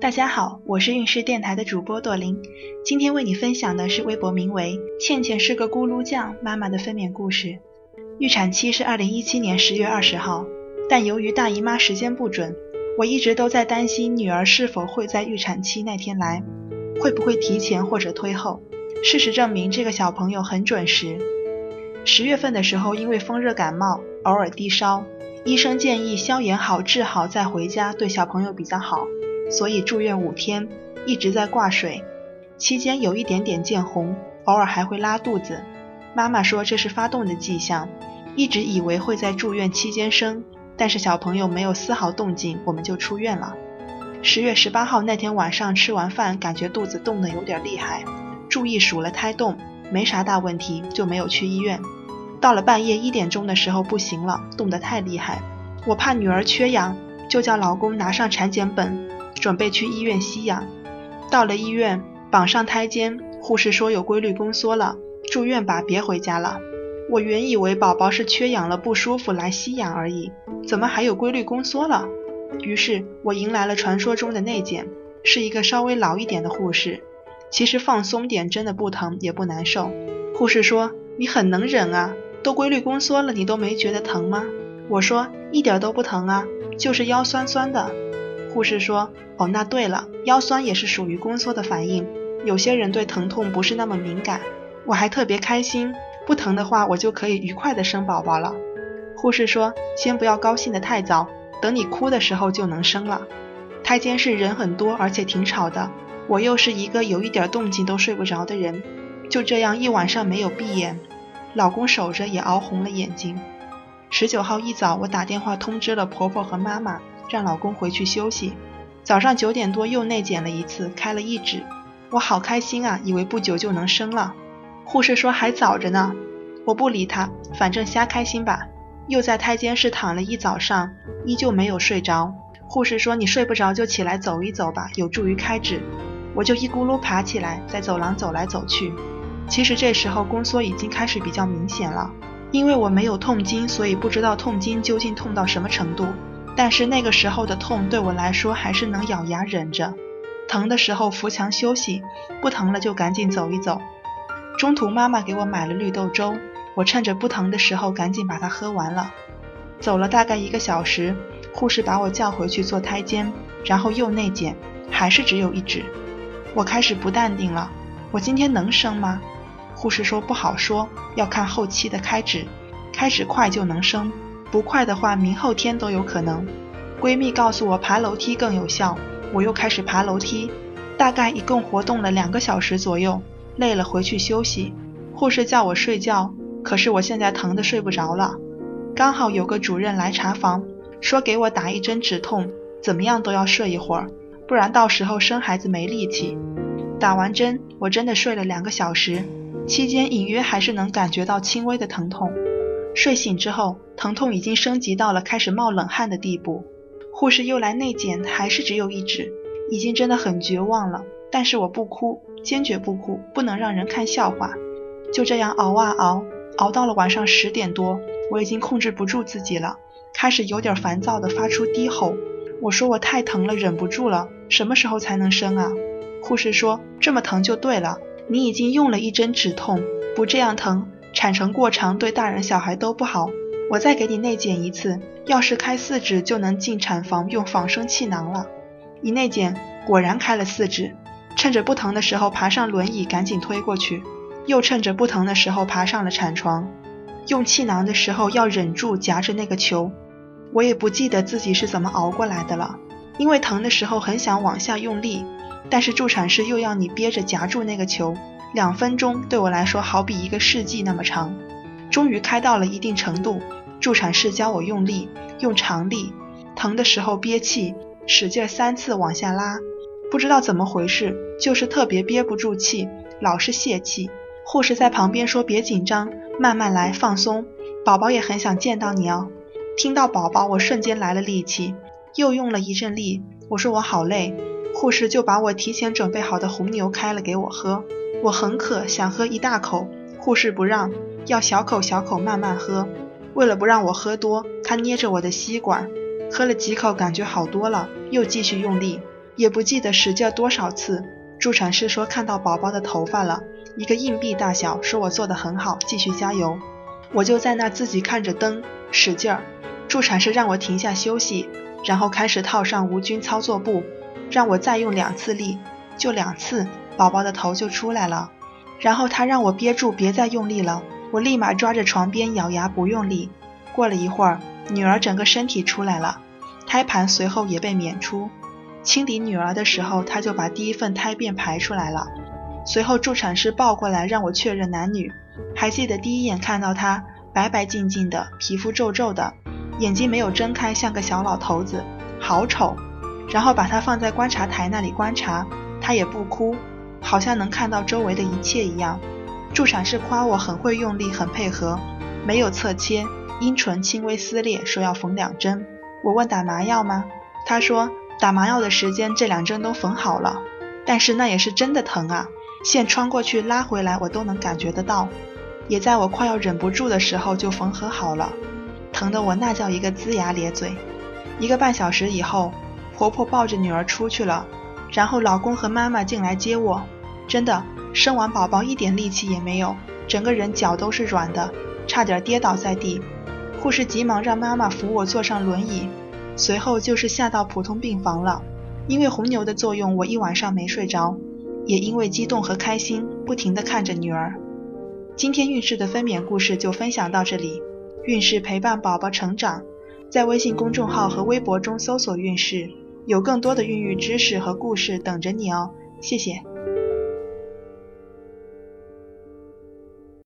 大家好，我是运势电台的主播朵琳，今天为你分享的是微博名为“倩倩是个咕噜酱”妈妈的分娩故事。预产期是二零一七年十月二十号，但由于大姨妈时间不准，我一直都在担心女儿是否会在预产期那天来，会不会提前或者推后。事实证明，这个小朋友很准时。十月份的时候，因为风热感冒，偶尔低烧，医生建议消炎好治好再回家，对小朋友比较好。所以住院五天，一直在挂水，期间有一点点见红，偶尔还会拉肚子。妈妈说这是发动的迹象，一直以为会在住院期间生，但是小朋友没有丝毫动静，我们就出院了。十月十八号那天晚上吃完饭，感觉肚子动得有点厉害，注意数了胎动，没啥大问题，就没有去医院。到了半夜一点钟的时候不行了，动得太厉害，我怕女儿缺氧，就叫老公拿上产检本。准备去医院吸氧，到了医院绑上胎监，护士说有规律宫缩了，住院吧，别回家了。我原以为宝宝是缺氧了不舒服来吸氧而已，怎么还有规律宫缩了？于是我迎来了传说中的内检，是一个稍微老一点的护士。其实放松点真的不疼也不难受。护士说你很能忍啊，都规律宫缩了你都没觉得疼吗？我说一点都不疼啊，就是腰酸酸的。护士说：“哦，那对了，腰酸也是属于宫缩的反应。有些人对疼痛不是那么敏感。我还特别开心，不疼的话我就可以愉快的生宝宝了。”护士说：“先不要高兴的太早，等你哭的时候就能生了。”胎监室人很多，而且挺吵的。我又是一个有一点动静都睡不着的人，就这样一晚上没有闭眼。老公守着也熬红了眼睛。十九号一早，我打电话通知了婆婆和妈妈。让老公回去休息。早上九点多又内检了一次，开了一指。我好开心啊，以为不久就能生了。护士说还早着呢。我不理他，反正瞎开心吧。又在胎监室躺了一早上，依旧没有睡着。护士说你睡不着就起来走一走吧，有助于开指。我就一咕噜爬起来，在走廊走来走去。其实这时候宫缩已经开始比较明显了，因为我没有痛经，所以不知道痛经究竟痛到什么程度。但是那个时候的痛对我来说还是能咬牙忍着，疼的时候扶墙休息，不疼了就赶紧走一走。中途妈妈给我买了绿豆粥，我趁着不疼的时候赶紧把它喝完了。走了大概一个小时，护士把我叫回去做胎监，然后又内检，还是只有一指。我开始不淡定了，我今天能生吗？护士说不好说，要看后期的开指，开指快就能生。不快的话，明后天都有可能。闺蜜告诉我爬楼梯更有效，我又开始爬楼梯，大概一共活动了两个小时左右，累了回去休息。护士叫我睡觉，可是我现在疼得睡不着了。刚好有个主任来查房，说给我打一针止痛，怎么样都要睡一会儿，不然到时候生孩子没力气。打完针，我真的睡了两个小时，期间隐约还是能感觉到轻微的疼痛。睡醒之后，疼痛已经升级到了开始冒冷汗的地步。护士又来内检，还是只有一指，已经真的很绝望了。但是我不哭，坚决不哭，不能让人看笑话。就这样熬啊熬，熬到了晚上十点多，我已经控制不住自己了，开始有点烦躁的发出低吼。我说我太疼了，忍不住了。什么时候才能生啊？护士说这么疼就对了，你已经用了一针止痛，不这样疼。产程过长对大人小孩都不好，我再给你内检一次，要是开四指就能进产房用仿生气囊了。一内检果然开了四指，趁着不疼的时候爬上轮椅赶紧推过去，又趁着不疼的时候爬上了产床。用气囊的时候要忍住夹着那个球，我也不记得自己是怎么熬过来的了，因为疼的时候很想往下用力，但是助产士又要你憋着夹住那个球。两分钟对我来说好比一个世纪那么长。终于开到了一定程度，助产士教我用力，用长力，疼的时候憋气，使劲三次往下拉。不知道怎么回事，就是特别憋不住气，老是泄气。护士在旁边说：“别紧张，慢慢来，放松。宝宝也很想见到你哦。”听到宝宝，我瞬间来了力气，又用了一阵力。我说我好累，护士就把我提前准备好的红牛开了给我喝。我很渴，想喝一大口，护士不让，要小口小口慢慢喝。为了不让我喝多，他捏着我的吸管，喝了几口，感觉好多了，又继续用力。也不记得使劲多少次。助产士说看到宝宝的头发了，一个硬币大小，说我做得很好，继续加油。我就在那自己看着灯使劲儿。助产士让我停下休息，然后开始套上无菌操作布，让我再用两次力，就两次，宝宝的头就出来了。然后他让我憋住，别再用力了。我立马抓着床边咬牙不用力。过了一会儿，女儿整个身体出来了，胎盘随后也被娩出。清理女儿的时候，他就把第一份胎便排出来了。随后助产师抱过来让我确认男女。还记得第一眼看到他白白净净的，皮肤皱皱的，眼睛没有睁开，像个小老头子，好丑。然后把他放在观察台那里观察，他也不哭，好像能看到周围的一切一样。助产士夸我很会用力，很配合，没有侧切，阴唇轻微撕裂，说要缝两针。我问打麻药吗？他说。打麻药的时间，这两针都缝好了，但是那也是真的疼啊！线穿过去拉回来，我都能感觉得到。也在我快要忍不住的时候就缝合好了，疼得我那叫一个龇牙咧嘴。一个半小时以后，婆婆抱着女儿出去了，然后老公和妈妈进来接我。真的，生完宝宝一点力气也没有，整个人脚都是软的，差点跌倒在地。护士急忙让妈妈扶我坐上轮椅。随后就是下到普通病房了，因为红牛的作用，我一晚上没睡着，也因为激动和开心，不停地看着女儿。今天孕氏的分娩故事就分享到这里，孕氏陪伴宝宝成长，在微信公众号和微博中搜索孕氏，有更多的孕育知识和故事等着你哦，谢谢。